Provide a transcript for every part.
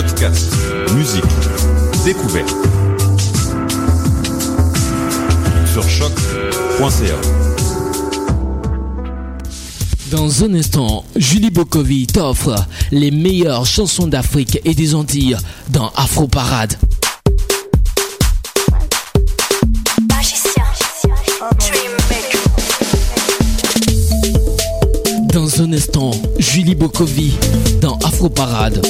Podcast, musique, découverte. Sur choc.ca. Dans un instant, Julie Bokovi t'offre les meilleures chansons d'Afrique et des Antilles dans Afro Parade. Dans un instant, Julie Bokovi dans Afro Parade.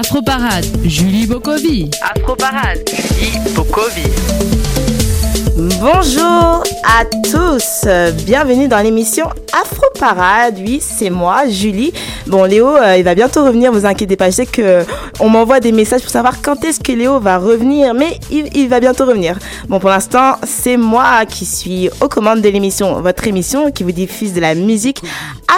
Afro Parade, Julie Bokovi. Afro Parade, Julie Bokovi. Bonjour à tous, bienvenue dans l'émission Afro Parade. Oui, c'est moi, Julie. Bon, Léo, euh, il va bientôt revenir, vous inquiétez pas. Je sais que on m'envoie des messages pour savoir quand est-ce que Léo va revenir, mais il, va bientôt revenir. Bon, pour l'instant, c'est moi qui suis aux commandes de l'émission, votre émission qui vous diffuse de la musique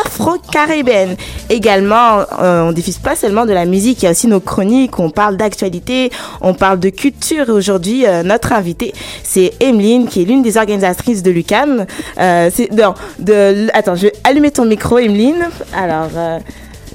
afro-caribéenne. Également, euh, on diffuse pas seulement de la musique, il y a aussi nos chroniques, on parle d'actualité, on parle de culture. Aujourd'hui, euh, notre invitée, c'est Emeline, qui est l'une des organisatrices de l'UCAM. Euh, non, attends, je vais allumer ton micro, Emeline. Alors,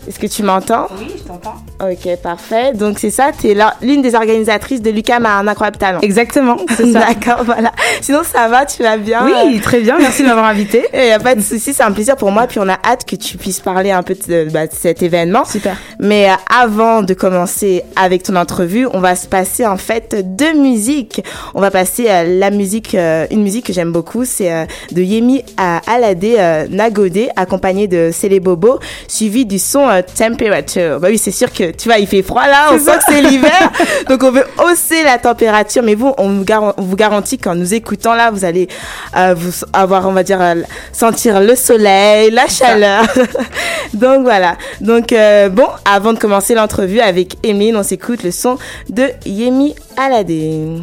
est-ce que tu m'entends? Oui, je t'entends. Ok, parfait. Donc c'est ça, tu es l'une des organisatrices de l'UCAM à un incroyable talent. Exactement, c'est ça. D'accord, voilà. Sinon ça va, tu vas bien? Oui, très bien, merci de m'avoir invité. Il n'y a pas de souci, c'est un plaisir pour moi. Puis on a hâte que tu puisses parler un peu de, bah, de cet événement. Super. Mais euh, avant de commencer avec ton entrevue, on va se passer en fait de musique. On va passer à la musique, euh, une musique que j'aime beaucoup, c'est euh, de Yemi à Alade euh, Nagode, accompagné de Célé Bobo, suivi du son euh, Temperature. Bah oui, c'est sûr que tu vois, il fait froid là, on sent que c'est l'hiver, donc on veut hausser la température. Mais vous, on vous, gar- on vous garantit qu'en nous écoutant là, vous allez euh, vous avoir, on va dire, euh, sentir le soleil, la chaleur. donc voilà. Donc euh, bon, avant de commencer l'entrevue avec Emile, on s'écoute le son de Yemi Alade.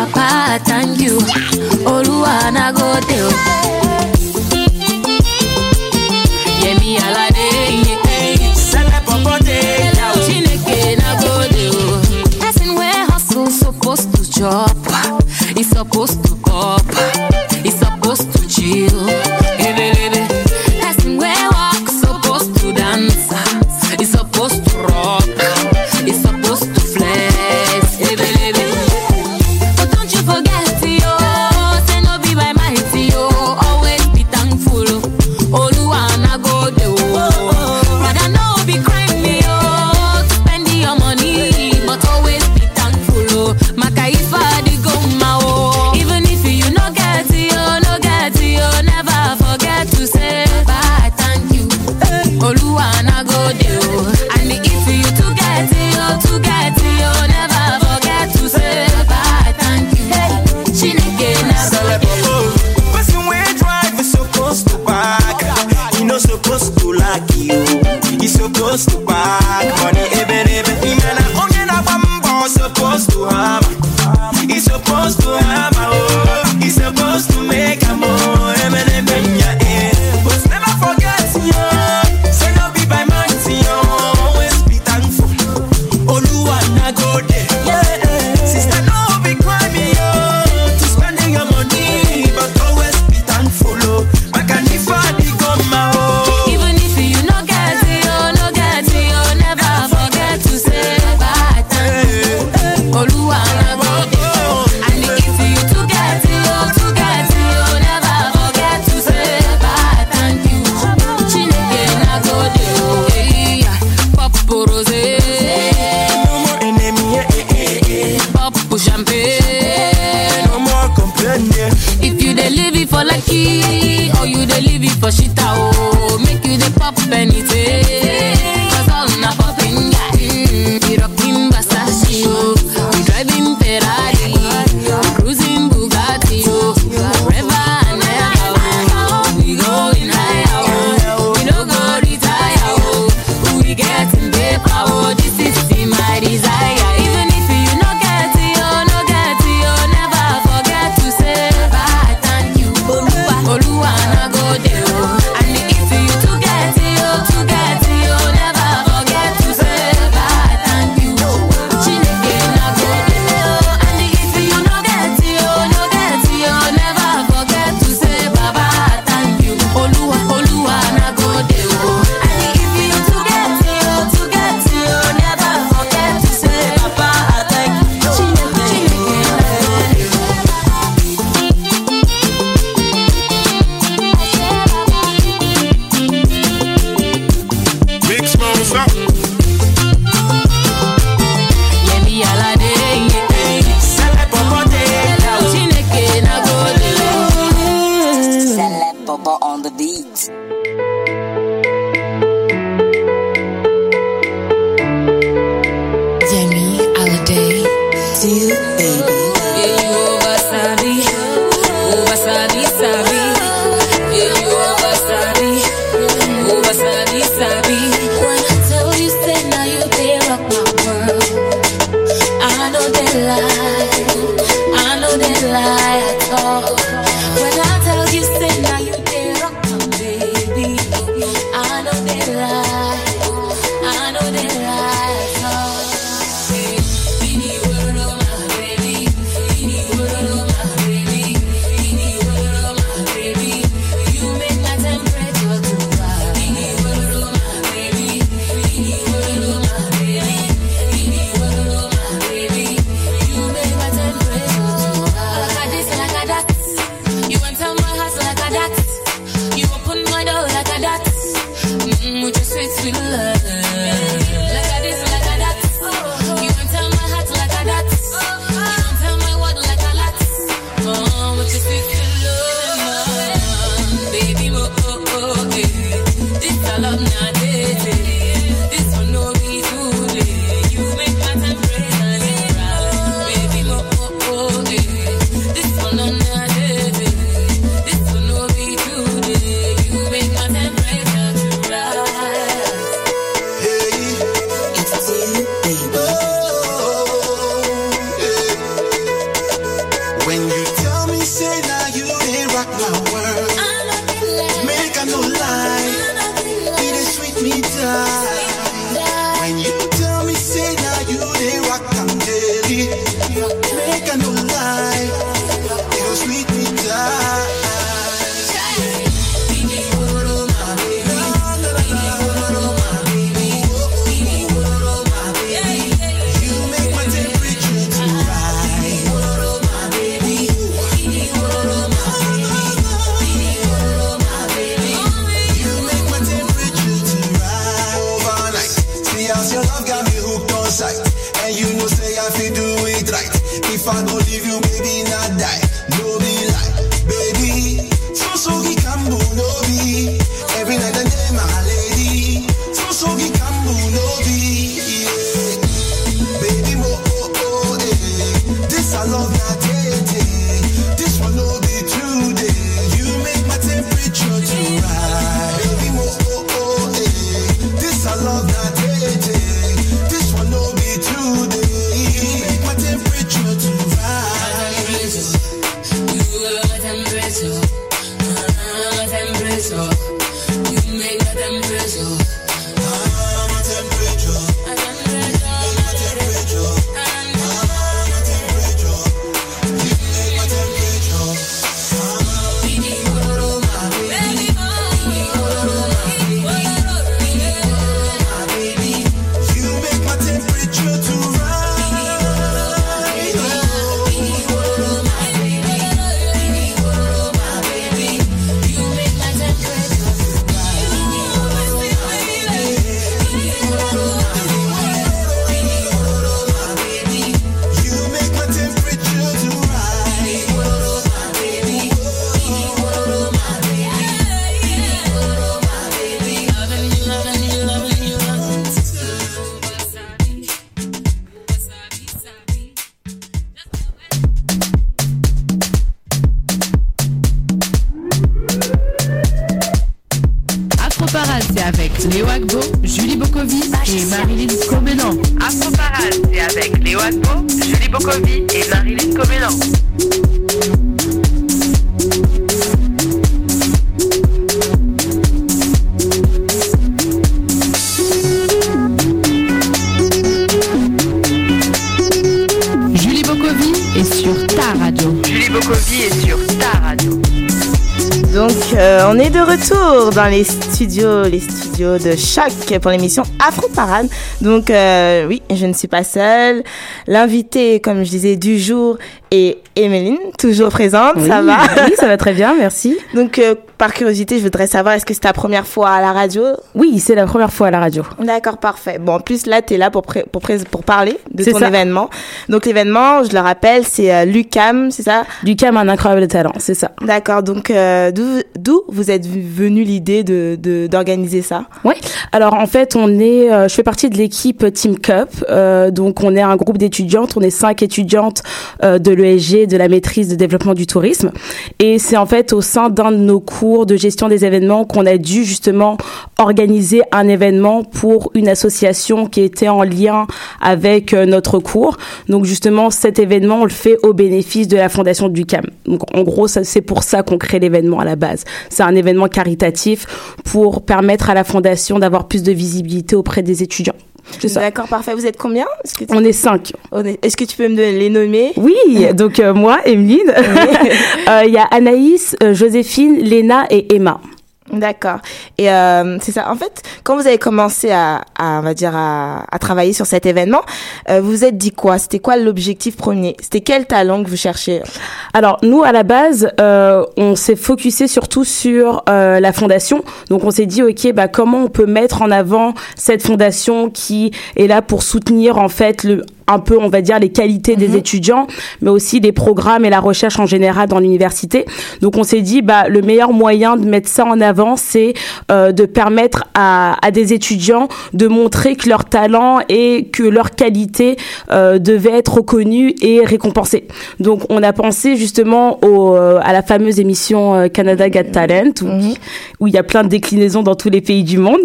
Papa, thank you. Oluwa na go te o. Yemi Alade, yeah. Sele popote, Chineke na go te o. Person where hustle supposed to chop, he supposed to pop, he supposed to chill. supposed to back. Money, even if he man, I own and I'm supposed to have. He's supposed to have. Léo Agbo, Julie Bokovi et Marilyn Comelan. Afro Parade, c'est avec Léo Agbo, Julie Bokovi et Marilyn Comenan. Julie Bokovi est sur ta radio. Julie Bokovi est sur. Donc, euh, on est de retour dans les studios, les studios de Choc pour l'émission Afro Parade. Donc, euh, oui, je ne suis pas seule. L'invité, comme je disais, du jour est Emeline, toujours présente. ça va? Oui, ça va très bien, merci. Donc, euh, par curiosité, je voudrais savoir, est-ce que c'est ta première fois à la radio? Oui, c'est la première fois à la radio. D'accord, parfait. Bon, en plus, là, tu es là pour, pré- pour, pré- pour parler de ton ça. événement. Donc, l'événement, je le rappelle, c'est euh, l'UCAM, c'est ça? Lucam un incroyable talent, c'est ça. D'accord, donc euh, d'où vous êtes venu l'idée de de- d'organiser ça? Oui. Alors en fait, on est, euh, je fais partie de l'équipe Team Cup. Donc on est un groupe d'étudiantes. On est cinq étudiantes de l'ESG, de la maîtrise de développement du tourisme. Et c'est en fait au sein d'un de nos cours de gestion des événements qu'on a dû justement organiser un événement pour une association qui était en lien avec euh, notre cours. Donc justement, cet événement, on le fait au bénéfice de la fondation du CAM. Donc en gros, c'est pour ça qu'on crée l'événement à la base. C'est un événement caritatif pour permettre à la fondation d'avoir plus de visibilité auprès des étudiants. C'est ça. D'accord, parfait. Vous êtes combien? Tu- On est cinq. est- Est-ce que tu peux me donner les nommer Oui, donc euh, moi, Emeline, Euh, il y a Anaïs, euh, Joséphine, Léna et Emma. D'accord. Et euh, c'est ça. En fait, quand vous avez commencé à, à on va dire, à, à travailler sur cet événement, euh, vous vous êtes dit quoi? C'était quoi l'objectif premier? C'était quel talent que vous cherchiez? Alors nous à la base, euh, on s'est focusé surtout sur euh, la fondation. Donc on s'est dit ok, bah comment on peut mettre en avant cette fondation qui est là pour soutenir en fait le un peu, on va dire, les qualités des étudiants, mais aussi les programmes et la recherche en général dans l'université. Donc, on s'est dit, bah, le meilleur moyen de mettre ça en avant, c'est euh, de permettre à, à des étudiants de montrer que leur talent et que leur qualité euh, devait être reconnue et récompensée. Donc, on a pensé justement au, euh, à la fameuse émission euh, Canada Got Talent, où, où il y a plein de déclinaisons dans tous les pays du monde.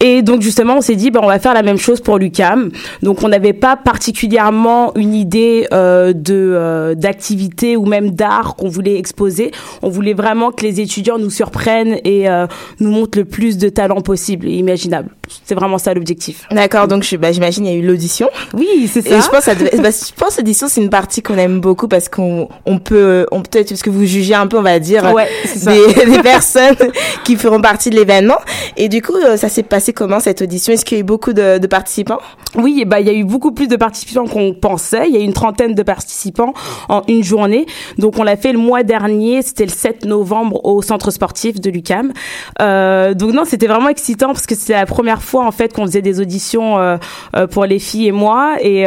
Et donc, justement, on s'est dit, bah, on va faire la même chose pour l'UCAM. Donc, on n'avait pas particulièrement une idée euh, de euh, d'activité ou même d'art qu'on voulait exposer. On voulait vraiment que les étudiants nous surprennent et euh, nous montrent le plus de talent possible et imaginable. C'est vraiment ça l'objectif. D'accord. Donc, bah, j'imagine il y a eu l'audition. Oui, c'est Et je pense, que ça bah, je pense que l'audition c'est une partie qu'on aime beaucoup parce qu'on on peut, on peut-être parce que vous jugez un peu, on va dire, Ouais, des, des personnes qui feront partie de l'événement. Et du coup, ça s'est passé comment cette audition? Est-ce qu'il y a eu beaucoup de, de participants? Oui, et bah il y a eu beaucoup plus de participants qu'on pensait. Il y a une trentaine de participants en une journée. Donc on l'a fait le mois dernier, c'était le 7 novembre au centre sportif de l'UCAM. Euh, donc non, c'était vraiment excitant parce que c'était la première fois en fait qu'on faisait des auditions euh, euh, pour les filles et moi et,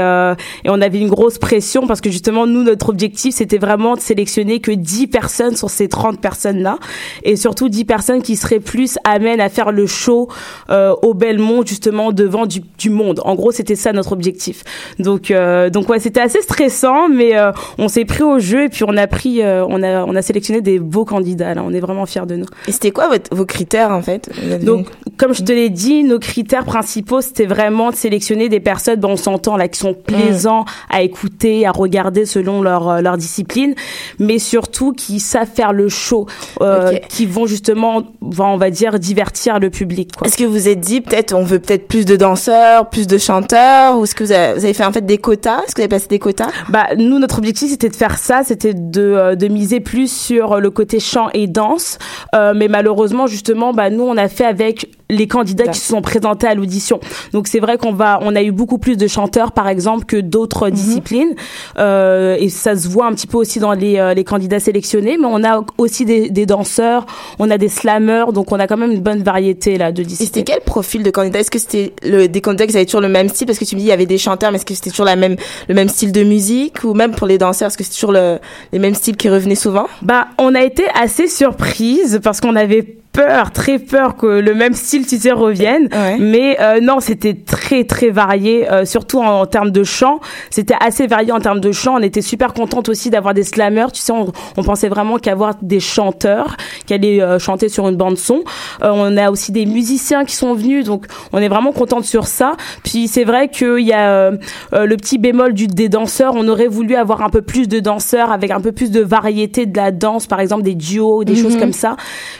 on avait une grosse pression parce que justement nous notre objectif c'était vraiment de sélectionner que 10 personnes sur ces 30 personnes là et surtout 10 personnes qui seraient plus amènes à faire le show au Belmont justement devant du, du monde. En gros, c'était ça notre objectif. Donc euh, donc ouais, c'était assez stressant mais euh, on s'est pris au jeu et puis on a pris euh, on a on a sélectionné des beaux candidats là, on est vraiment fiers de nous. Et c'était quoi votre, vos critères en fait? Donc, comme je te l'ai dit, nos critères principaux, c'était vraiment de sélectionner des personnes, bon, on s'entend là, qui sont plaisants à écouter, à regarder selon leur, euh, leur discipline, mais surtout qui savent faire le show, euh, qui vont justement, va- on va dire, divertir le public. Est-ce que vous vous êtes dit peut-être on veut peut-être plus de danseurs, plus de chanteurs, ou est-ce que vous avez, vous avez fait en fait des quotas? Est-ce que vous avez passé des quotas? Bah, nous, notre objectif, c'était de faire ça, c'était de, euh, de miser plus sur le côté chant et danse. Euh, mais malheureusement, justement, bah, nous, on a fait avec les candidats qui se sont présentés à l'audition. Donc, c'est vrai qu'on va, on a eu beaucoup plus de chanteurs, par exemple, que d'autres disciplines. Euh, et ça se voit un petit peu aussi dans les, euh, les candidats sélectionnés. Mais on a aussi des, des danseurs, on a des slammers. Donc, on a quand même une bonne variété, là, de Et disciplines. c'était quel profil de candidat? Est-ce que c'était le, des candidats qui avaient toujours le même style? Parce que tu me dis il y avait des chanteurs, mais est-ce que c'était toujours la même, le même style de musique? Ou même pour les danseurs, est-ce que c'est toujours le, les mêmes styles qui revenaient souvent? Bah, on a été assez surprise parce qu'on avait peur, très peur que le même style, tu sais, revienne. Mais euh, non, c'était très, très varié, euh, surtout en, en termes de chant. C'était assez varié en termes de chant. On était super contente aussi d'avoir des slammers. Tu sais, on, on pensait vraiment qu'avoir des chanteurs qui allaient euh, chanter sur une bande son. Euh, on a aussi des musiciens qui sont venus, donc on est vraiment contente sur ça. Puis c'est vrai qu'il y a euh, le petit bémol du, des danseurs. On aurait voulu avoir un peu plus de danseurs avec un peu plus de variété de la danse, par exemple des duos, des Mhm. choses comme ça.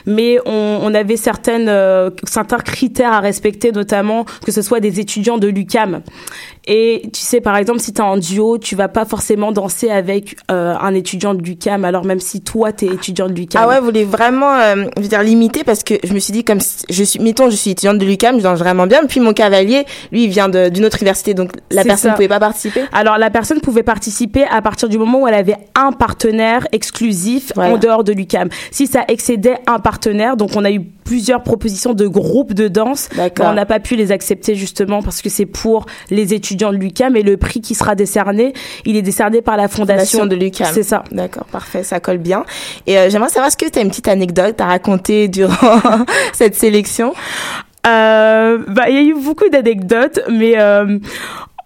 Mais on, on avait certaines, euh, certains critères à respecter, notamment que ce soit des étudiants de l'UCAM. Et tu sais, par exemple, si tu es en duo, tu vas pas forcément danser avec euh, un étudiant de l'UCAM, alors même si toi, tu es étudiant de l'UCAM. Ah ouais, vous voulez vraiment, euh, je veux dire, limiter parce que je me suis dit, comme si- je suis, mettons, je suis étudiante de l'UCAM, je danse vraiment bien, puis mon cavalier, lui, il vient d'une autre université, donc la personne ne pouvait pas participer. Alors la personne pouvait participer à partir du moment où elle avait un partenaire exclusif en dehors de l'UCAM. Si ça excédait un partenaire, donc on a eu plusieurs propositions de groupes de danse, on n'a pas pu les accepter justement parce que c'est pour les étudiants de l'UCAM et le prix qui sera décerné, il est décerné par la fondation, Fondation de l'UCAM. C'est ça. D'accord, parfait, ça colle bien. Et euh, j'aimerais savoir, est-ce que tu as une petite anecdote à raconter durant cette sélection? Euh, bah, il y a eu beaucoup d'anecdotes, mais euh,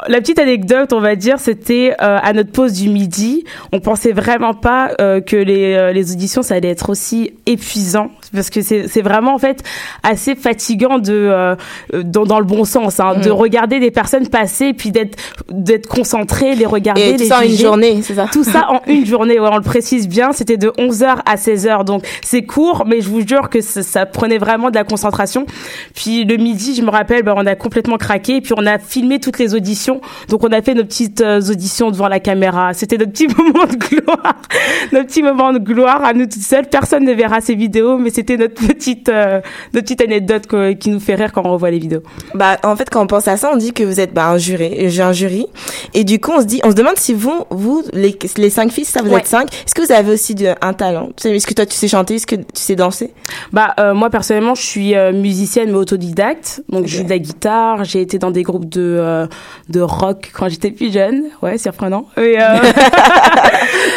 la petite anecdote, on va dire, c'était euh, à notre pause du midi. On pensait vraiment pas euh, que les, euh, les auditions, ça allait être aussi épuisant, parce que c'est vraiment en fait assez fatigant de euh, dans, dans le bon sens, hein, de Mm. regarder des personnes passer, puis d'être d'être concentré, les regarder, Et tout les ça en une journée, c'est ça Tout ça en une journée, ouais, on le précise bien. C'était de 11h à 16h, donc c'est court, mais je vous jure que ça, ça prenait vraiment de la concentration. Puis le midi, je me rappelle, bah, on a complètement craqué, et puis on a filmé toutes les auditions. Donc on a fait nos petites euh, auditions devant la caméra. C'était notre petit moment de gloire, notre petit moment de gloire à nous toutes seules. Personne ne verra ces vidéos, mais c'était notre petite, euh, notre petite anecdote que- qui nous fait rire quand on revoit les vidéos. Bah, en fait, quand on pense à ça, on dit que vous êtes bah, un jury, j'ai un jury, et du coup, on se dit, on se demande si vous, vous, les, les cinq filles, ça vous Ouais. êtes cinq, est-ce que vous avez aussi de, un talent? Est-ce que toi, tu sais chanter? Est-ce que tu sais danser? Bah euh, moi personnellement je suis euh, musicienne mais autodidacte. Donc je joue de la guitare. J'ai été dans des groupes de de rock quand j'étais plus jeune. Ouais surprenant mais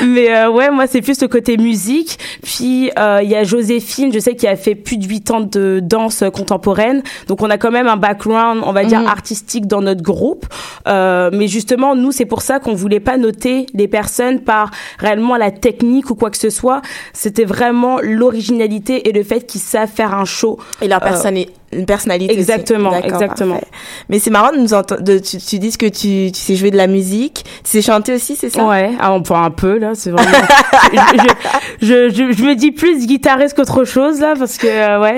mais ouais moi c'est plus le côté musique. Puis il y a Joséphine je sais qui a fait plus de 8 ans de danse contemporaine. Donc on a quand même un background on va dire Mhm. artistique dans notre groupe. Euh, mais justement nous c'est pour ça qu'on voulait pas noter les personnes par réellement la technique ou quoi que ce soit. C'était vraiment l'originalité et le fait qu'ils savent faire un show. Et leur Euh, personne une personnalité exactement exactement parfait. Mais c'est marrant de nous entendre, de, tu, tu dises que tu, tu sais jouer de la musique, tu sais chanter aussi, c'est ça? Ouais, ah, enfin un peu là, c'est vraiment. je, je, je, je me dis plus guitariste qu'autre chose là parce que euh, ouais.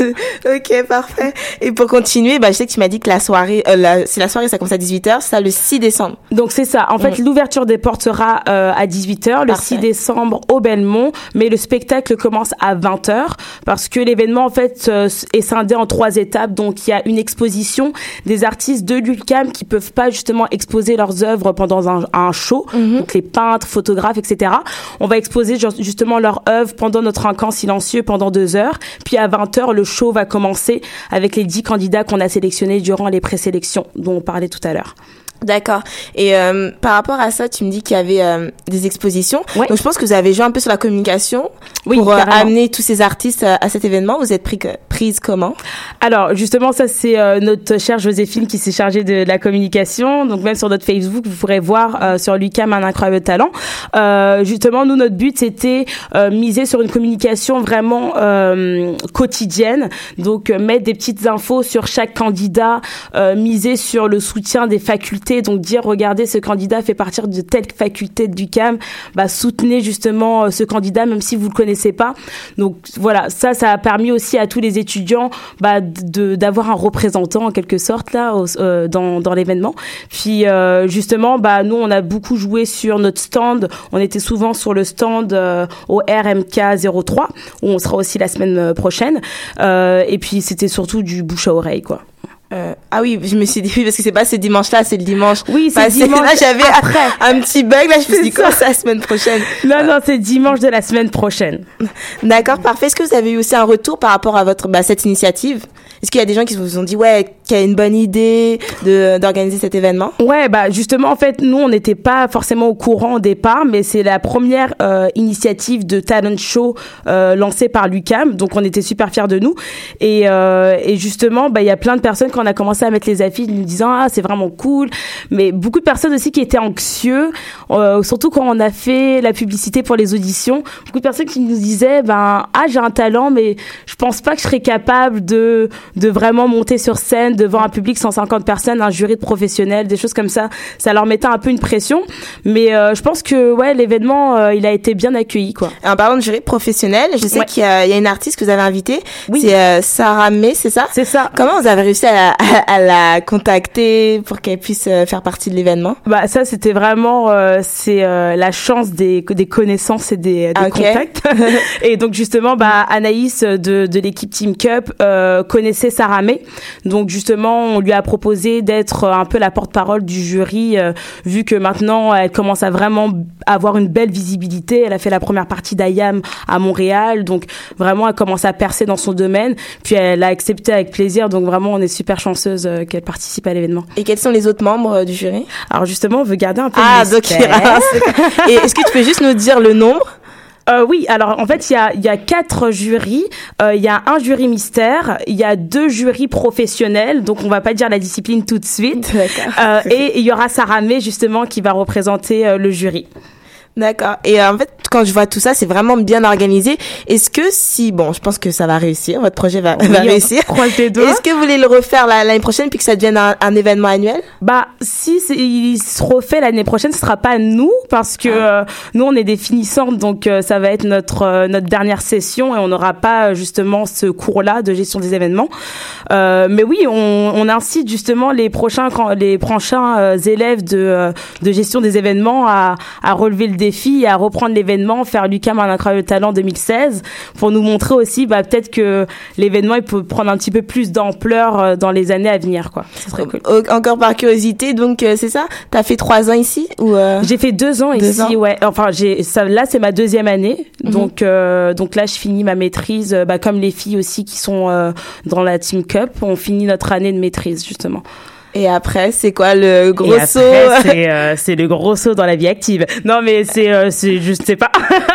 ok, parfait. Et pour continuer, bah, je sais que tu m'as dit que la soirée, euh, la- c'est la soirée, ça commence à 18h, c'est ça le 6 décembre. Donc c'est ça. En fait, Mm. l'ouverture des portes sera euh, à 18h le Parfait. 6 décembre au Belmont, mais le spectacle commence à 20h parce que l'événement en fait euh, est scindé en trois étapes. Donc il y a une exposition des artistes de l'ULCAM qui peuvent pas justement exposer leurs œuvres pendant un, un show. Donc les peintres, photographes, etc. On va exposer ju- justement leurs œuvres pendant notre encan silencieux pendant deux heures. Puis à 20h, le show va commencer avec les dix candidats qu'on a sélectionnés durant les présélections dont on parlait tout à l'heure. D'accord. Et euh, par rapport à ça, tu me dis qu'il y avait euh, des expositions. Donc je pense que vous avez joué un peu sur la communication Oui, pour euh, amener tous ces artistes euh, à cet événement. Vous êtes pris, prise comment? Alors justement, ça c'est euh, notre chère Joséphine qui s'est chargée de la communication. Donc même sur notre Facebook, vous pourrez voir euh, sur Lucam un incroyable talent. Euh, justement, nous notre but c'était euh, miser sur une communication vraiment euh, quotidienne. Donc mettre des petites infos sur chaque candidat, euh, miser sur le soutien des facultés. Donc dire regardez ce candidat fait partir de telle faculté du CAM, bah soutenez justement euh, ce candidat même si vous le connaissez pas. Donc voilà, ça ça a permis aussi à tous les étudiants bah, d'avoir un représentant en quelque sorte là euh, dans dans l'événement. Puis euh, justement bah nous on a beaucoup joué sur notre stand, on était souvent sur le stand au RMK 03 où on sera aussi la semaine prochaine et puis c'était surtout du bouche à oreille quoi. Euh, ah oui, je me suis dit oui parce que c'est pas ce dimanche-là, c'est le dimanche. Oui, c'est passé. dimanche Là, j'avais un petit bug. Là, je me suis dit quoi, c'est la semaine prochaine. Non non, c'est dimanche de la semaine prochaine. D'accord, parfait. Est-ce que vous avez eu aussi un retour par rapport à votre bah, cette initiative? Est-ce qu'il y a des gens qui vous ont dit ouais, qui a une bonne idée de d'organiser cet événement? Ouais, bah justement, en fait, nous, on n'était pas forcément au courant au départ, mais c'est la première euh, initiative de talent show euh, lancée par l'UCAM, donc on était super fiers de nous. Et, euh, et justement, bah il y a plein de personnes quand on a commencé à mettre les affiches, nous disant ah c'est vraiment cool, mais beaucoup de personnes aussi qui étaient anxieux, surtout quand on a fait la publicité pour les auditions, beaucoup de personnes qui nous disaient ben ah j'ai un talent, mais je pense pas que je serais capable de de vraiment monter sur scène devant un public 150 personnes, un jury de professionnels, des choses comme ça. Ça leur mettait un peu une pression, mais euh, je pense que ouais l'événement euh, il a été bien accueilli quoi. En parlant de jury professionnel, je sais Ouais. qu'il y, a il y a une artiste que vous avez invitée. C'est euh, Sarah May, c'est ça? C'est ça. Comment vous avez réussi à la, à la contacter pour qu'elle puisse faire partie de l'événement? Bah ça c'était vraiment c'est la chance des des connaissances et des, des Ah, contacts. et donc justement bah Anaïs de de l'équipe Team Cup connaissait Sarah May. Donc justement on lui a proposé d'être un peu la porte-parole du jury euh, vu que maintenant elle commence à vraiment avoir une belle visibilité. Elle a fait la première partie d'IAM à Montréal donc vraiment elle commence à percer dans son domaine. Puis elle a accepté avec plaisir donc vraiment on est super chanceuse euh, qu'elle participe à l'événement. Et quels sont les autres membres euh, du jury? Alors justement on veut garder un peu Ah, le donc mystère. a- Et est-ce que tu peux juste nous dire le nombre? Euh, oui, alors en fait, il y a, il y a quatre jurys. Euh, Il y a un jury mystère, il y a deux jurys professionnels, donc on va pas dire la discipline tout de suite. Euh, et il y aura Sarah May, justement, qui va représenter euh, le jury. D'accord. Et euh, en fait, quand je vois tout ça, c'est vraiment bien organisé. Est-ce que si, bon, je pense que ça va réussir, votre projet va, Oui, va on réussir. croise les doigts. Est-ce que vous voulez le refaire la- l'année prochaine puis que ça devienne un, un événement annuel? Bah, si il se refait l'année prochaine, ce sera pas nous parce que euh, nous on est des finissantes, donc euh, ça va être notre euh, notre dernière session et on n'aura pas justement ce cours-là de gestion des événements. Mais oui, on, on incite justement les prochains les prochains élèves de de gestion des événements à à relever le défi et à reprendre l'événement, faire l'UCAM un incroyable talent 2016 pour nous montrer aussi bah peut-être que l'événement il peut prendre un petit peu plus d'ampleur euh, dans les années à venir quoi. Ça serait cool. Au- Encore par curiosité, donc euh, c'est ça? T'as fait trois ans ici ou euh, J'ai fait deux ans Deux ici, ans. ouais. Enfin, j'ai ça. Là, c'est ma deuxième année, Mhm. donc euh, donc là, je finis ma maîtrise, bah, comme les filles aussi qui sont dans la Team Cup, on finit notre année de maîtrise justement. Et après, c'est quoi le gros saut c'est euh, c'est le gros saut dans la vie active. Non, mais c'est euh, c'est je sais pas.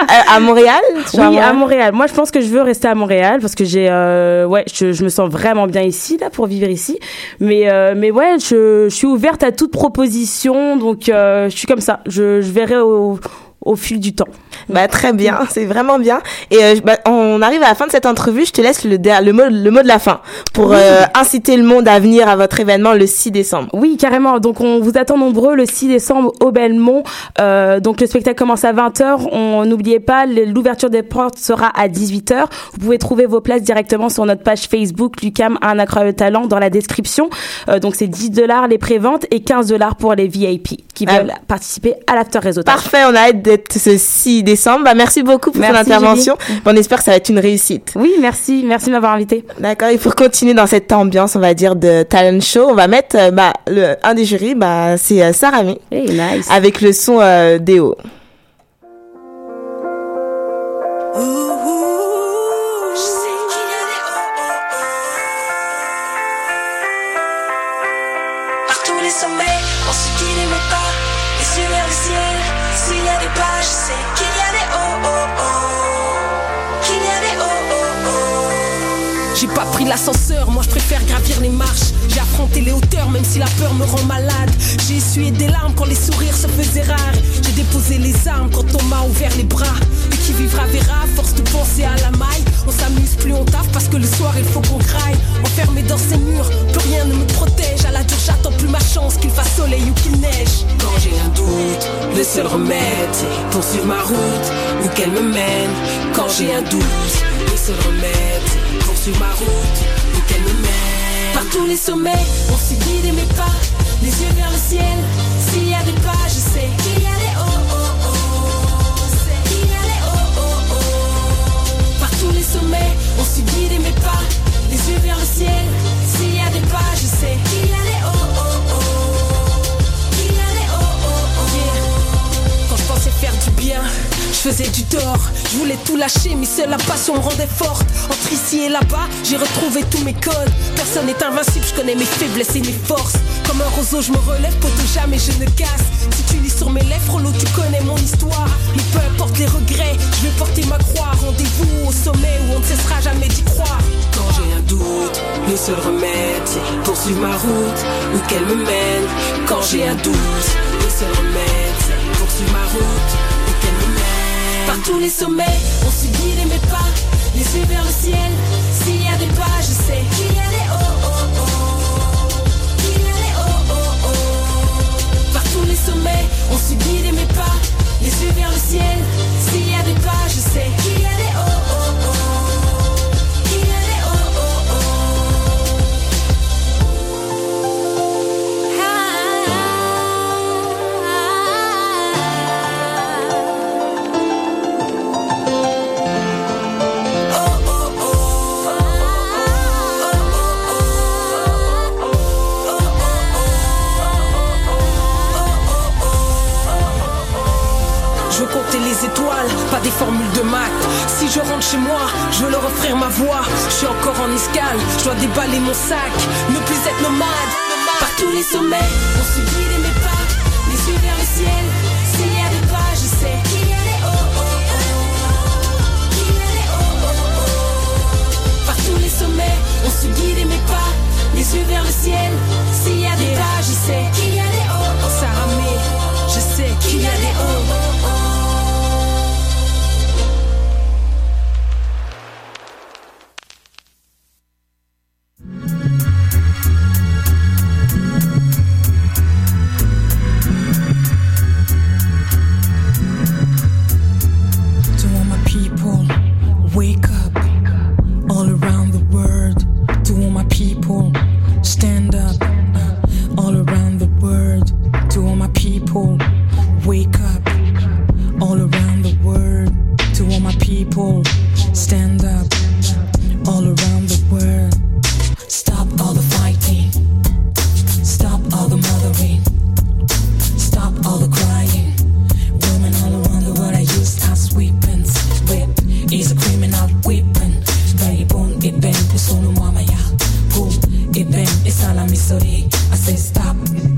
à, à Montréal Oui, à Montréal. Moi, je pense que je veux rester à Montréal parce que j'ai, euh, ouais, je, je me sens vraiment bien ici là pour vivre ici. Mais, euh, mais ouais, je, je suis ouverte à toute proposition, donc euh, je suis comme ça. Je, je verrai au, au fil du temps. Bah très bien, c'est vraiment bien. Et euh, bah, on arrive à la fin de cette entrevue. Je te laisse le, le mot le mot de la fin pour euh, inciter le monde à venir à votre événement le 6 décembre. Oui, carrément. Donc, on vous attend nombreux le 6 décembre au Belmont. Euh, donc, le spectacle commence à 20h. On n'oubliez pas, l'ouverture des portes sera à 18h. Vous pouvez trouver vos places directement sur notre page Facebook, Lucam a un incroyable talent, dans la description. Donc, c'est 10 dollars les préventes et 15 dollars pour les VIP qui Ah. veulent participer à l'after réseautage. Parfait, on a hâte d'être ce 6 décembre. Bah, merci beaucoup pour Merci, ton intervention. On espère que ça va être une réussite. Oui, merci. Merci de m'avoir invité. D'accord, et pour continuer dans cette ambiance, on va dire, de talent show, on va mettre euh, bah, le, un des jurys, bah, c'est euh, Sarah May, Hey, nice. avec le son euh, Déo. Par tous les sommets, on se guide mes pas, les yeux vers le ciel. J'ai pas pris l'ascenseur, moi je préfère gravir les marches. J'ai affronté les hauteurs, même si la peur me rend malade. J'ai essuyé des larmes quand les sourires se faisaient rares. J'ai déposé les armes quand on m'a ouvert les bras. Qui vivra verra, force de penser à la maille. On s'amuse plus, on taffe parce que le soir il faut qu'on graille. Enfermé dans ces murs, plus rien ne me protège. À la dure, j'attends plus ma chance qu'il fasse soleil ou qu'il neige. Quand j'ai un doute, le seul remède c'est poursuivre ma route ou qu'elle me mène. Quand j'ai un doute, le seul remède c'est poursuivre ma route ou qu'elle me mène. Par tous les sommets, on s'est guidé mes pas, les yeux vers le ciel. S'il y a des pas, je sais qu'il y a on sait guider mes pas, les yeux vers le ciel, s'il y a des pas, je sais qu'il y a les oh oh oh, qu'il y a oh oh oh. Quand je pensais faire du bien, je faisais du tort, je voulais tout lâcher, mais seule la passion me rendait forte. Entre ici et là-bas, j'ai retrouvé tous mes codes. Personne n'est invincible, je connais mes faiblesses et mes forces. Comme un roseau, je me relève, poteau, jamais je ne casse. Si tu lis sur mes lèvres, l'eau, tu connais mon histoire. Mais peu importe les regrets, je vais porter ma croix. Rendez-vous au sommet où on ne cessera jamais d'y croire. Quand j'ai un doute, le seul remède, c'est poursuivre ma route, où qu'elle me mène. Quand j'ai un doute, le seul remède, c'est poursuivre ma route, où qu'elle me mène. Par tous les sommets, on subit les mes pas, les yeux vers le ciel. S'il y a des pas, je sais qu'il y a des sommet, on se guide mes pas, les yeux vers le ciel. sack. I say stop.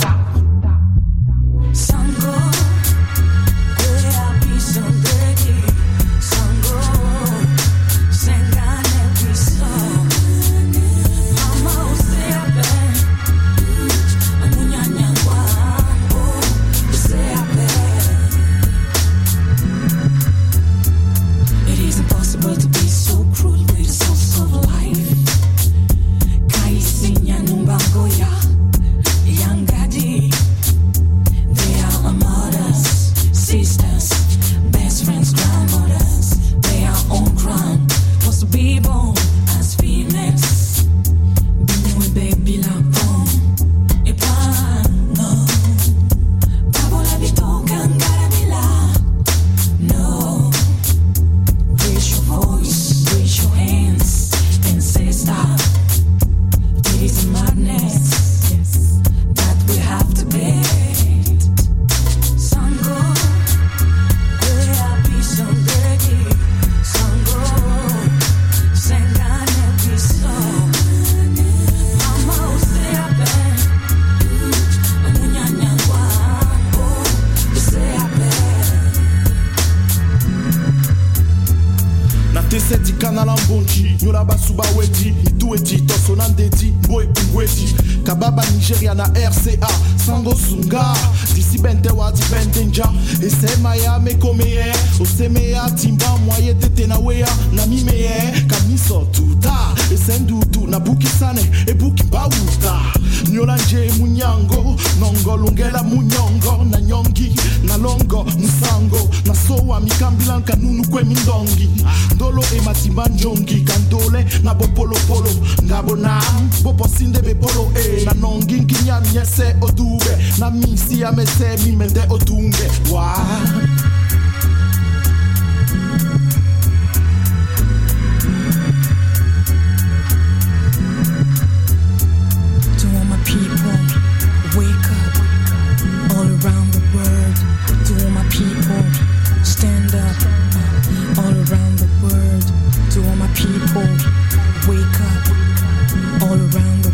Dolo e matiman jongi Kandole na bopolo polo polo Ngabo nam Bopo sinde be polo e Na nongi nkinyam nyese odube Na misi mi mende otunge Waa people, wake up all around the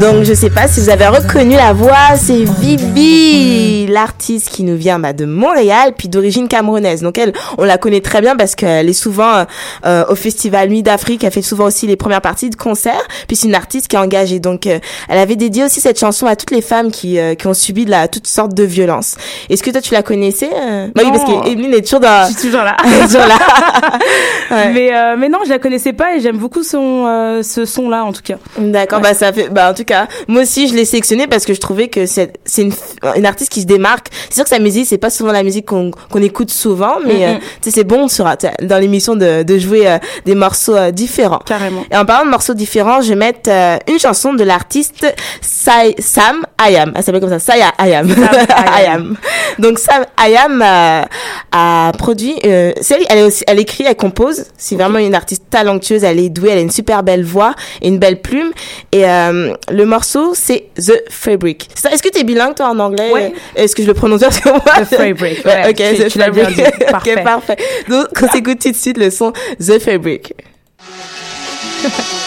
Donc je sais pas si vous avez reconnu la voix, c'est Vivi, l'artiste qui nous vient bah, de Montréal, puis d'origine camerounaise. Donc elle, on la connaît très bien parce qu'elle est souvent euh, au festival Nuit d'Afrique, elle fait souvent aussi les premières parties de concerts, puis c'est une artiste qui est engagée. Donc euh, elle avait dédié aussi cette chanson à toutes les femmes qui, euh, qui ont subi de la, toutes sortes de violences. Est-ce que toi tu la connaissais euh? Bah Oui, parce qu'Emeline est toujours dans... Je suis toujours là. Elle est toujours là. Ouais. Mais euh, mais non, je la connaissais pas et j'aime beaucoup son euh, ce son là en tout cas. D'accord, bah ça fait, bah en tout cas, moi aussi je l'ai sélectionné parce que je trouvais que c'est c'est une, une artiste qui se démarque. C'est sûr que sa musique c'est pas souvent la musique qu'on qu'on écoute souvent, mais euh, tu sais c'est bon sur sais, dans l'émission de de jouer euh, des morceaux euh, différents. Carrément. Et en parlant de morceaux différents, je vais mettre euh, une chanson de l'artiste Sai- Sam Ayam. Elle s'appelle comme ça, Saya Ayam. Ayam. Donc Sam Ayam euh, a produit. Euh, elle, elle, est aussi, elle écrit, elle compose. C'est vraiment une artiste talentueuse. Elle est douée, elle a une super belle voix et une belle plume. Et euh, le morceau c'est The Fabric. Est-ce que tu es bilingue toi en anglais? Ouais. Est-ce que je le prononce bien The Fabric, Ouais, ok, tu- The tu l'as bien Fabric. dit. Parfait. ok, parfait. Donc on s'écoute tout de suite le son The Fabric.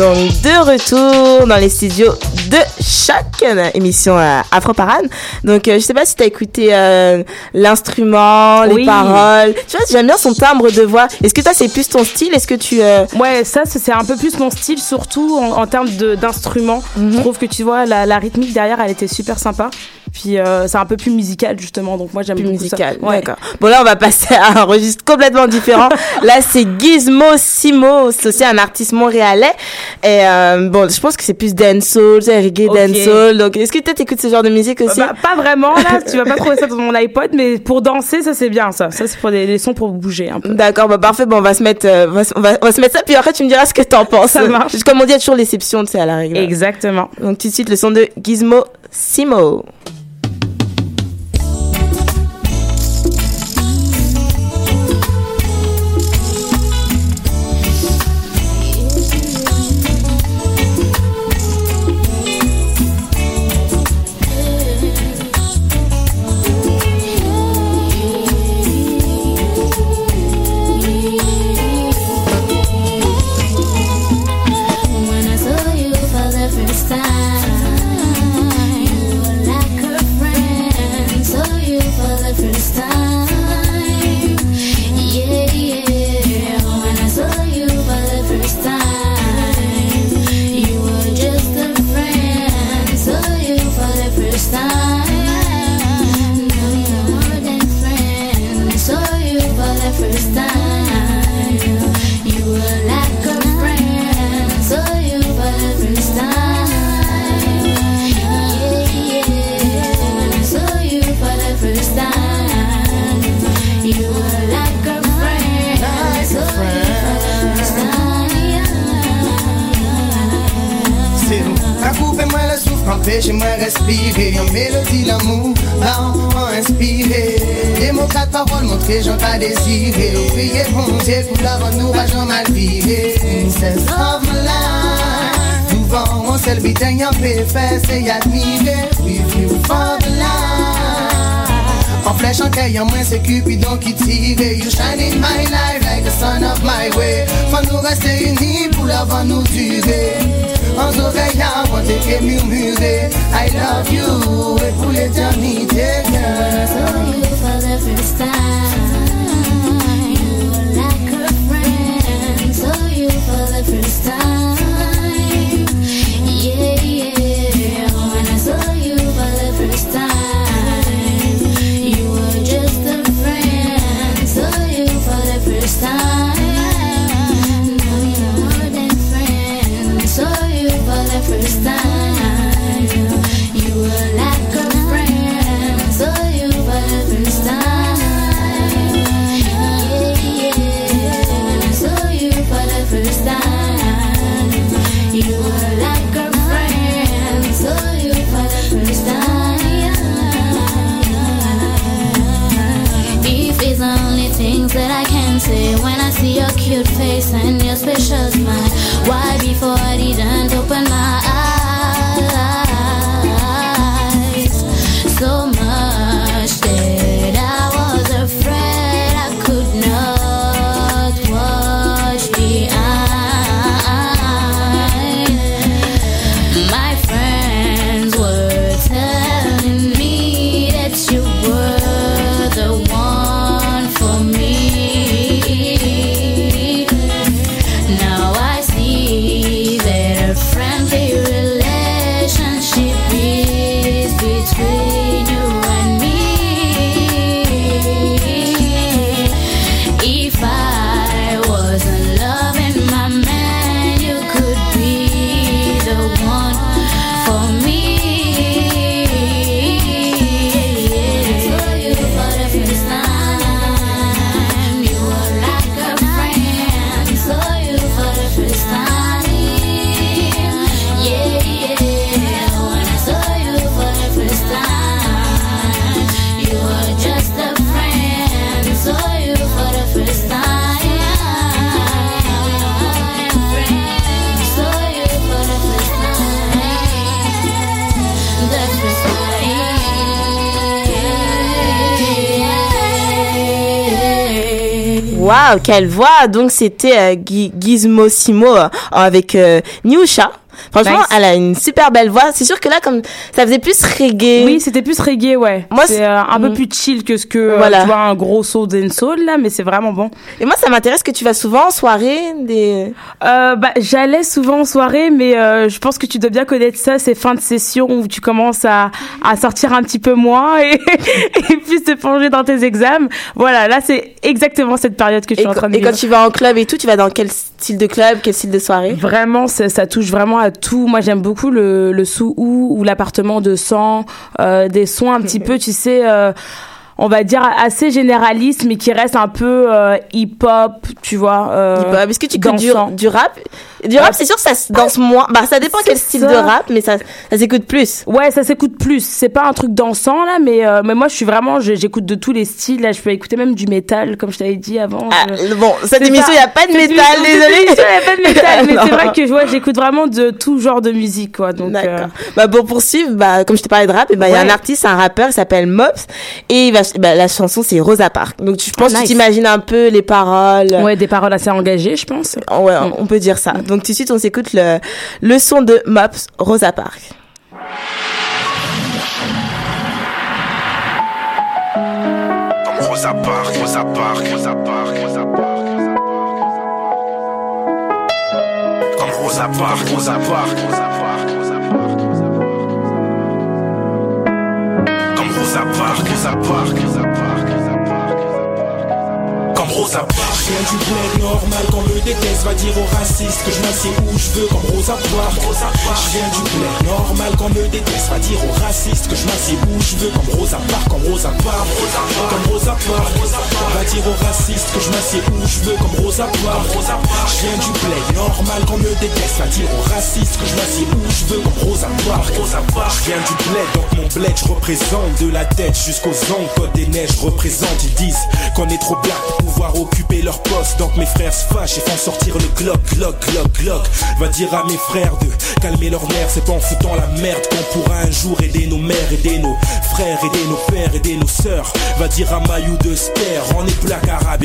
Donc de retour dans les studios chaque émission euh, Afro Parade. Donc euh, je sais pas si t'as écouté euh, l'instrument, les Oui. paroles. Tu vois, j'aime bien son timbre de voix. Est-ce que toi c'est plus ton style? Est-ce que tu euh, Ouais, ça c'est un peu plus mon style, surtout en, en termes d'instruments. Mhm. Je trouve que tu vois la, la rythmique derrière, elle était super sympa. Puis euh, c'est un peu plus musical justement, donc moi j'aime beaucoup musical ça. Ouais. D'accord. Bon là on va passer à un registre complètement différent. là c'est Gizmo Simo, c'est aussi un artiste montréalais. Et euh, bon, je pense que c'est plus dancehall, reggae Ok, dancehall. Est-ce que toi, t'écoutes ce genre de musique aussi? Bah, pas vraiment là, tu vas pas trouver ça dans mon iPod, mais pour danser, ça c'est bien ça. Ça c'est pour des, des sons pour bouger un peu. D'accord, bah parfait. Bon, on va se mettre, euh, on, va, on va, on va se mettre ça, puis après tu me diras ce que t'en penses. Ça marche. Comme on dit, il y a toujours l'exception, tu sais, à la règle. Exactement. Donc tout de suite, le son de Gizmo Simo. Waouh, quelle voix Donc c'était euh, Gi- Gizmo Simo euh, avec euh, Niusha. Franchement, Nice. elle a une super belle voix. C'est sûr que là, comme ça faisait plus reggae. Oui, c'était plus reggae, ouais. Moi, c'est euh, un peu Mm. plus chill que ce que euh, Voilà. tu vois un gros saut dancehall là, mais c'est vraiment bon. Et moi, ça m'intéresse que tu vas souvent en soirée des. Euh, bah, j'allais souvent en soirée, mais euh, je pense que tu dois bien connaître ça, ces fins de session où tu commences à, à sortir un petit peu moins et, et puis te plonger dans tes examens. Voilà, là c'est exactement cette période que je Et, suis en train de et quand vivre. tu vas en club et tout, tu vas dans quel style de club, quel style de soirée? Vraiment, ça, ça touche vraiment à tout. Moi, j'aime beaucoup le, le sous-ou ou l'appartement de sang, euh, des sons un petit peu, tu sais, euh, on va dire assez généralistes, mais qui restent un peu euh, hip-hop, tu vois. Hip-hop. Est-ce que tu du, dansant. du rap? Du rap, c'est sûr, ça se danse moins. Bah, ça dépend quel style ça. de rap, mais ça, ça s'écoute plus. Ouais, ça s'écoute plus. C'est pas un truc dansant là, mais euh, mais moi je suis vraiment, j'écoute de tous les styles. Là, je peux écouter même du métal, comme je t'avais dit avant. Ah, Je- bon, cette émission, il n'y a pas de métal, désolé. émission, il y a pas de métal, mais c'est vrai que vois, j'écoute vraiment de tout genre de musique, quoi. Donc, euh, D'accord. Bah, pour poursuivre, bah, comme je t'ai parlé de rap, et bah, il y a un Ouais. artiste, un rappeur, il s'appelle Mops, et il va, bah, la chanson, c'est Rosa Parks. Donc, je pense Ah, que tu t'imagines un peu les paroles. ouais, des paroles assez engagées, je pense. Ouais, on peut dire ça. Donc, tout de suite, on s'écoute le, son de Mops, Rosa. Comme Rosa Parks, Rosa Parks, Rosa Parks, Rosa Parks, Rosa Parks. Comme Rosa Parks, Rosa Parks, Rosa Parks, Rosa Parks, Rosa Rosa Rosa Rosa Rosa Rosa. Je viens du bled normal qu'on me déteste Va dire aux racistes que je m'assieds où je veux Comme Rosa Parks Je viens du bled normal qu'on me déteste Va dire aux racistes que je m'assieds où je veux Comme Rosa Parks, comme Rosa Parks Comme Rosa Parks Va dire aux racistes que je m'assieds où je veux Comme Rosa Parks Je viens du bled normal qu'on me déteste Va dire aux racistes que je m'assieds où je veux Comme Rosa Parks Je viens du bled donc mon bled je représente De la tête jusqu'aux ongles des neiges je représente Ils disent qu'on est trop pour pouvoir occuper leur poste. Donc mes frères se fâchent et font sortir le Glock, Glock, Glock, Glock. Va dire à mes frères de calmer leurs nerfs. C'est pas en foutant la merde qu'on pourra un jour aider nos mères Aider nos frères, aider nos pères, aider nos sœurs. Va dire à Mayou de Sper On est plaque arabe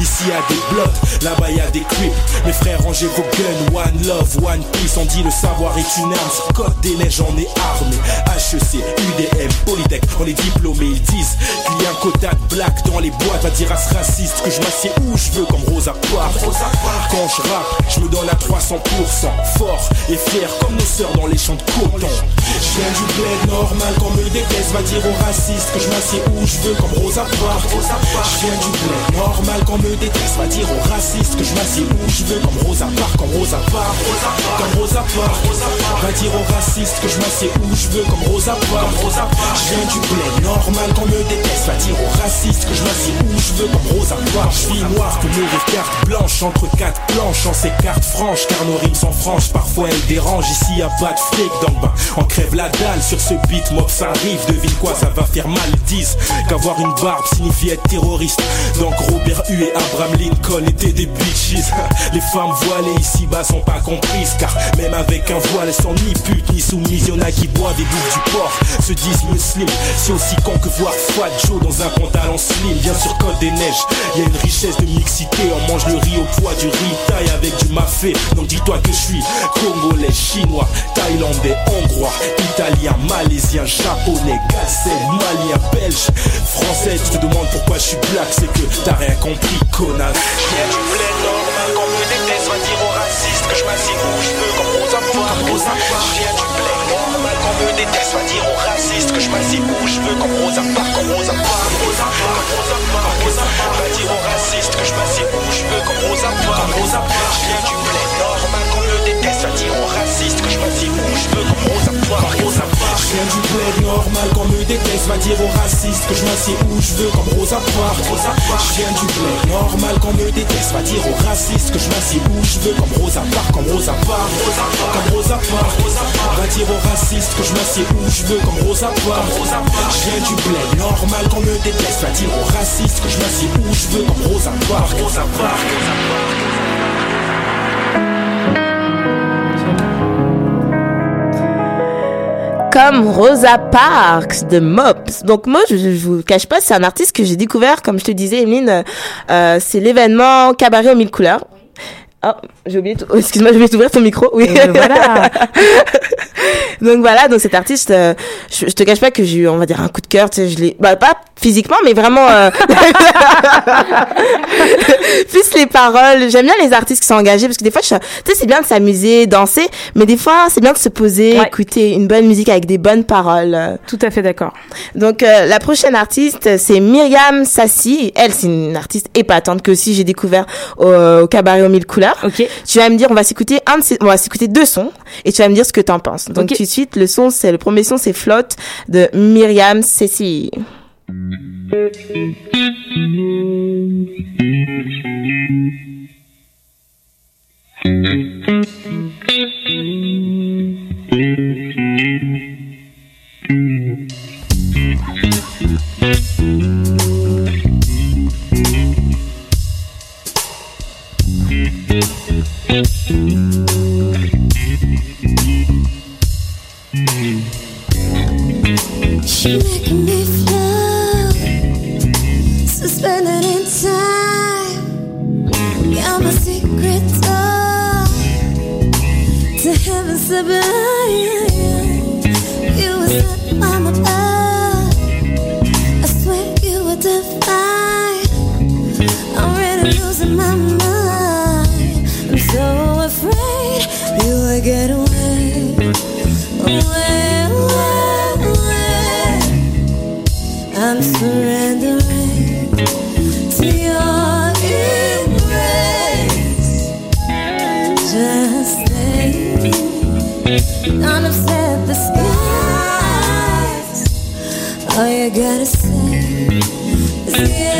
Ici y a des blocs, là-bas y a des creeps. Mes frères rangez vos guns, one love, one peace. On dit le savoir est une arme, sur Côte des Neiges on est armé. HEC, UDM, Polytech, on est diplômés Ils disent qu'il y a un quota de black dans les boîtes. Va dire à ce raciste que je m'assieds où je veux comme Rosa Parks. Quand je rappe, je me donne à 300% Fort et fier comme nos sœurs dans les champs de coton. Je viens du bled normal qu'on me déteste Va dire aux racistes que je m'assieds où je veux comme Rosa Parks. Je viens du bled normal qu'on me déteste. Va dire aux racistes que je m'assieds où je veux comme Rosa Parks Comme Rosa Parks. Comme Rosa Parks. Va dire aux racistes que je m'assieds où je veux comme Rosa Parks. Je viens du bled normal qu'on me déteste. Va dire aux racistes que je m'assieds où je veux comme Rosa Parks. Je vis noir pour mourir carte blanche. Entre quatre planches En ces cartes franches car nos rimes sont franches Parfois elles dérangent. Ici y a pas de fric donc ben on crève la dalle Sur ce beat mob ça arrive. Devine quoi ça va faire mal disent Qu'avoir une barbe signifie être terroriste. Donc Robert et Abraham Lincoln étaient des bitches. Les femmes voilées ici-bas sont pas comprises Car même avec un voile elles sont ni putes ni soumises. Y'en a qui boivent et bouffent du porc. Se disent musulmans C'est aussi con que voir Fat Joe dans un pantalon slim. Bien sûr Côte des Neiges y a une richesse de mixité. On mange le riz au poids du riz taille avec du mafé. Donc dis-toi que je suis congolais, chinois, thaïlandais, hongrois, italien, malaisien, japonais, gassais, malien, belge, français. Tu te demandes pourquoi je suis black C'est que t'as rien compris connasse Y'a du normal qu'on me déteste Va dire aux racistes que je m'assieds où je veux Comme Rosa Parks Je viens du bled normal qu'on me déteste Va dire aux racistes que je m'assieds où je veux Comme Rosa Parks Comme Rosa Parks Comme Rosa Parks Va dire aux racistes que je m'assieds où je veux Comme Rosa Parks Je viens du bled normal qu'on me déteste Va dire aux racistes que je m'assieds où je veux Comme Rosa Parks Viens du bled normal qu'on me déteste Va dire aux racistes que je m'assieds où je veux Comme Rosa Parks. Je viens du bled normal qu'on me déteste Va dire aux racistes que je m'assieds où je veux Comme Rosa Parks Comme Rosa Parks. Comme Rosa Parks. Va dire aux racistes que je m'assieds où je veux Comme Rosa Parks. Je viens du bled normal qu'on me déteste Va dire aux racistes que je m'assieds où je veux Comme Rosa Parks Rosa Parks comme Rosa Parks de Mops. Donc moi, je, je vous cache pas, c'est un artiste que j'ai découvert, comme je te disais, Emeline, euh, c'est l'événement Cabaret aux mille couleurs. Oh, j'ai oublié, tout- excuse-moi, j'ai oublié d'ouvrir ton micro. Oui. Euh, voilà. donc voilà, donc cet artiste, euh, je, je te cache pas que j'ai eu, on va dire, un coup de cœur, tu sais, je l'ai, bah pas physiquement, mais vraiment, euh, plus les paroles. J'aime bien les artistes qui sont engagés parce que des fois, je, tu sais, c'est bien de s'amuser, danser, mais des fois, c'est bien de se poser, écouter une bonne musique avec des bonnes paroles. Tout à fait d'accord. Donc euh, la prochaine artiste, c'est Myriam Sassi. Elle, c'est une artiste épatante que aussi j'ai découvert au, au cabaret aux mille couleurs. Tu vas me dire, on va s'écouter un de ces, on va deux sons et tu vas me dire ce que t'en penses. Donc tout de suite, le son, c'est le premier son, c'est Flotte de Myriam Ceci. She making me float, suspended in time. Got my secret door to heaven sublime. Unupset the skies. All you gotta say is.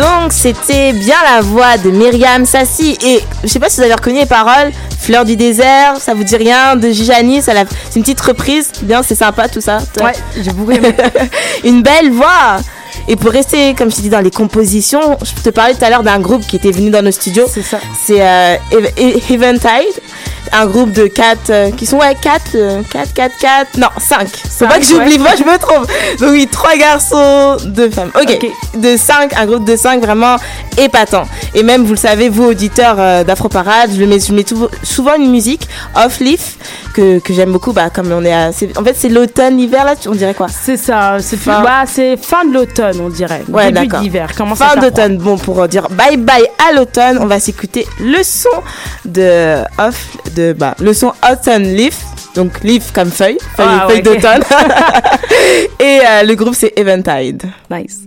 Donc c'était bien la voix de Myriam Sassi et je sais pas si vous avez reconnu les paroles. Fleur du désert, ça vous dit rien de Gijani, ça la- c'est une petite reprise. Bien, c'est sympa tout ça. Ouais, j'ai beaucoup aimé. une belle voix. Et pour rester, comme je t'ai dit, dans les compositions, je te parlais tout à l'heure d'un groupe qui était venu dans nos studios. C'est ça. C'est euh, Ev- Eventide, un groupe de 4 qui sont ouais 4 4 4 4 non 5. Faut pas que j'oublie ouais. moi, je me trompe. Donc oui, trois garçons, deux femmes. OK. De 5, un groupe de 5 vraiment épatant. Et même vous le savez vous auditeurs euh, d'Afro Parade, je mets je mets tout- souvent une musique off leaf que, que j'aime beaucoup bah comme on est à, c'est- en fait c'est l'automne l'hiver là, on dirait quoi? C'est ça, c'est Fin- bah, c'est fin de l'automne, on dirait. Ouais, Début d'accord. d'hiver. Comment Fin d'automne. Bon, pour dire bye bye à l'automne, on va s'écouter le son de off, de bah, le son autumn leaf. Donc leaf comme feuille, feuille, Ah, feuille ouais, d'automne. Et euh, le groupe c'est Eventide. Nice.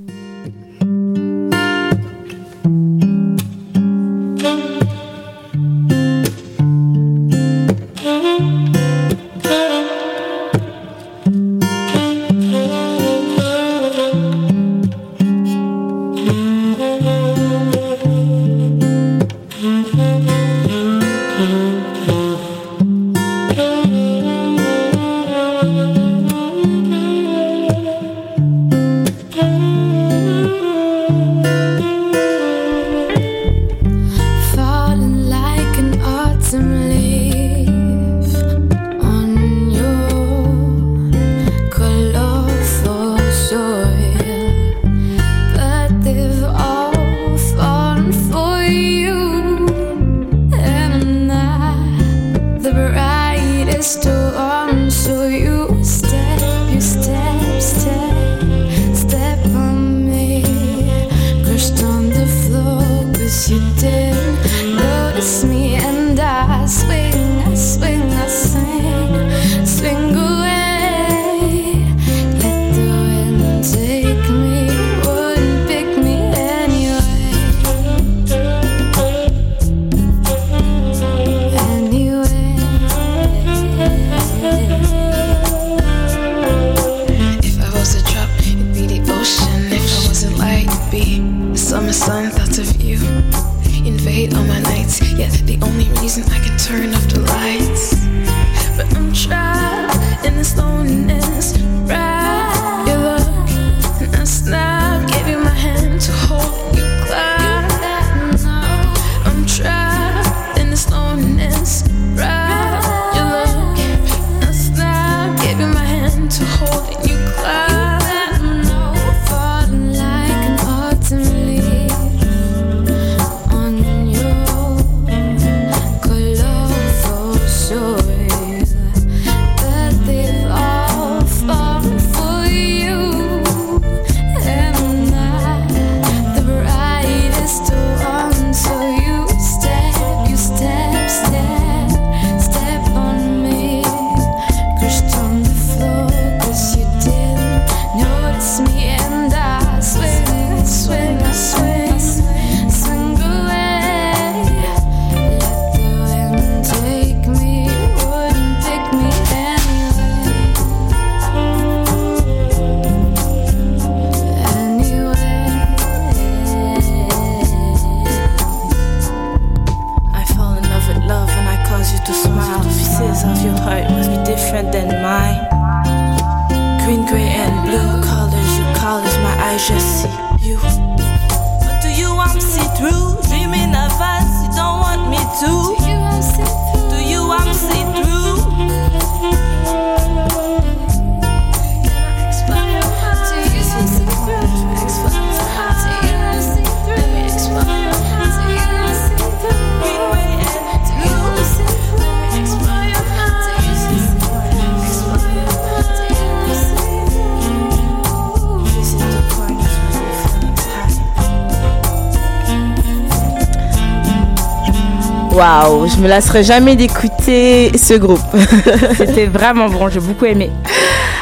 Waouh, je me lasserai jamais d'écouter ce groupe. C'était vraiment bon, j'ai beaucoup aimé.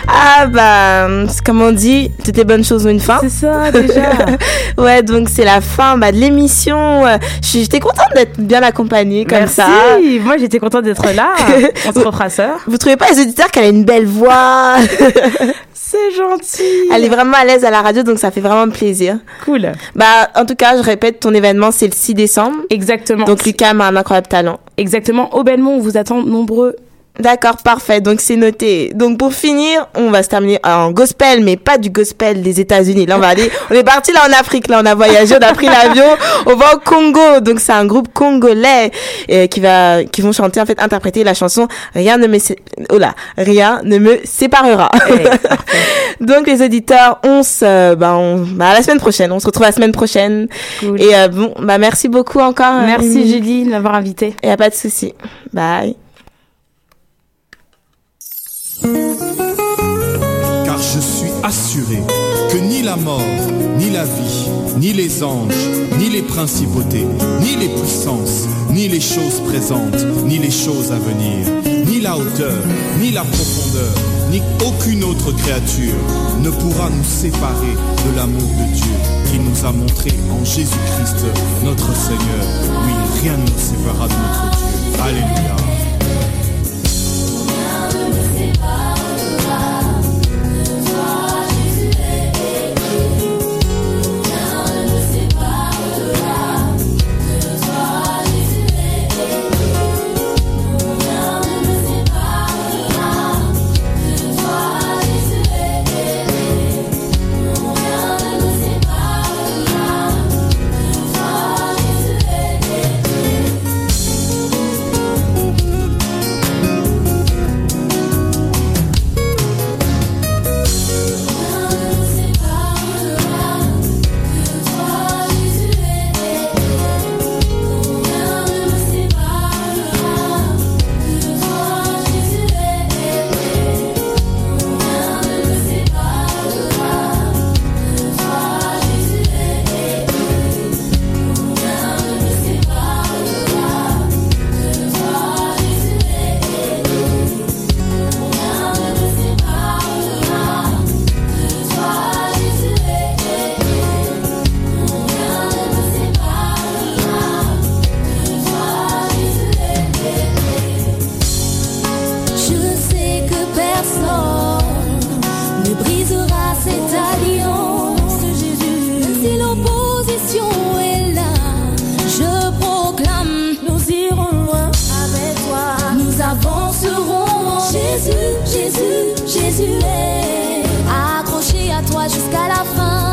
Ah bah, comme on dit, toutes les bonnes choses ont une fin. C'est ça, déjà. ouais, donc c'est la fin bah, de l'émission. J'étais contente d'être bien accompagnée comme Merci. ça. Moi, j'étais contente d'être là. On se refera ça. Vous trouvez pas les auditeurs qu'elle a une belle voix? C'est gentil. Elle est vraiment à l'aise à la radio, donc ça fait vraiment plaisir. Cool. Bah, en tout cas, je répète, ton événement, c'est le 6 décembre. Exactement. Donc Lucas a un incroyable talent. Exactement. Au Belmont, on vous attend nombreux. D'accord, parfait. Donc c'est noté. Donc pour finir, on va se terminer en gospel, mais pas du gospel des États-Unis. Là, on va aller. On est parti là en Afrique. Là, on a voyagé, on a pris l'avion. On va au Congo. Donc c'est un groupe congolais euh, qui va, qui vont chanter en fait, interpréter la chanson Rien ne me, oh là, rien ne me séparera. Donc les auditeurs, on se, bah, on, bah, à la semaine prochaine. On se retrouve la semaine prochaine. Et euh, bon, bah merci beaucoup encore. Merci. Julie de m'avoir invité. Et y a pas de souci. Bye. Car je suis assuré que ni la mort, ni la vie, ni les anges, ni les principautés, ni les puissances, ni les choses présentes, ni les choses à venir, ni la hauteur, ni la profondeur, ni aucune autre créature ne pourra nous séparer de l'amour de Dieu qu'il nous a montré en Jésus-Christ, notre Seigneur. Oui, rien ne nous séparera de notre Dieu. Alléluia. Je Jésus, Jésus, Jésus est. Accroché à toi jusqu'à la fin.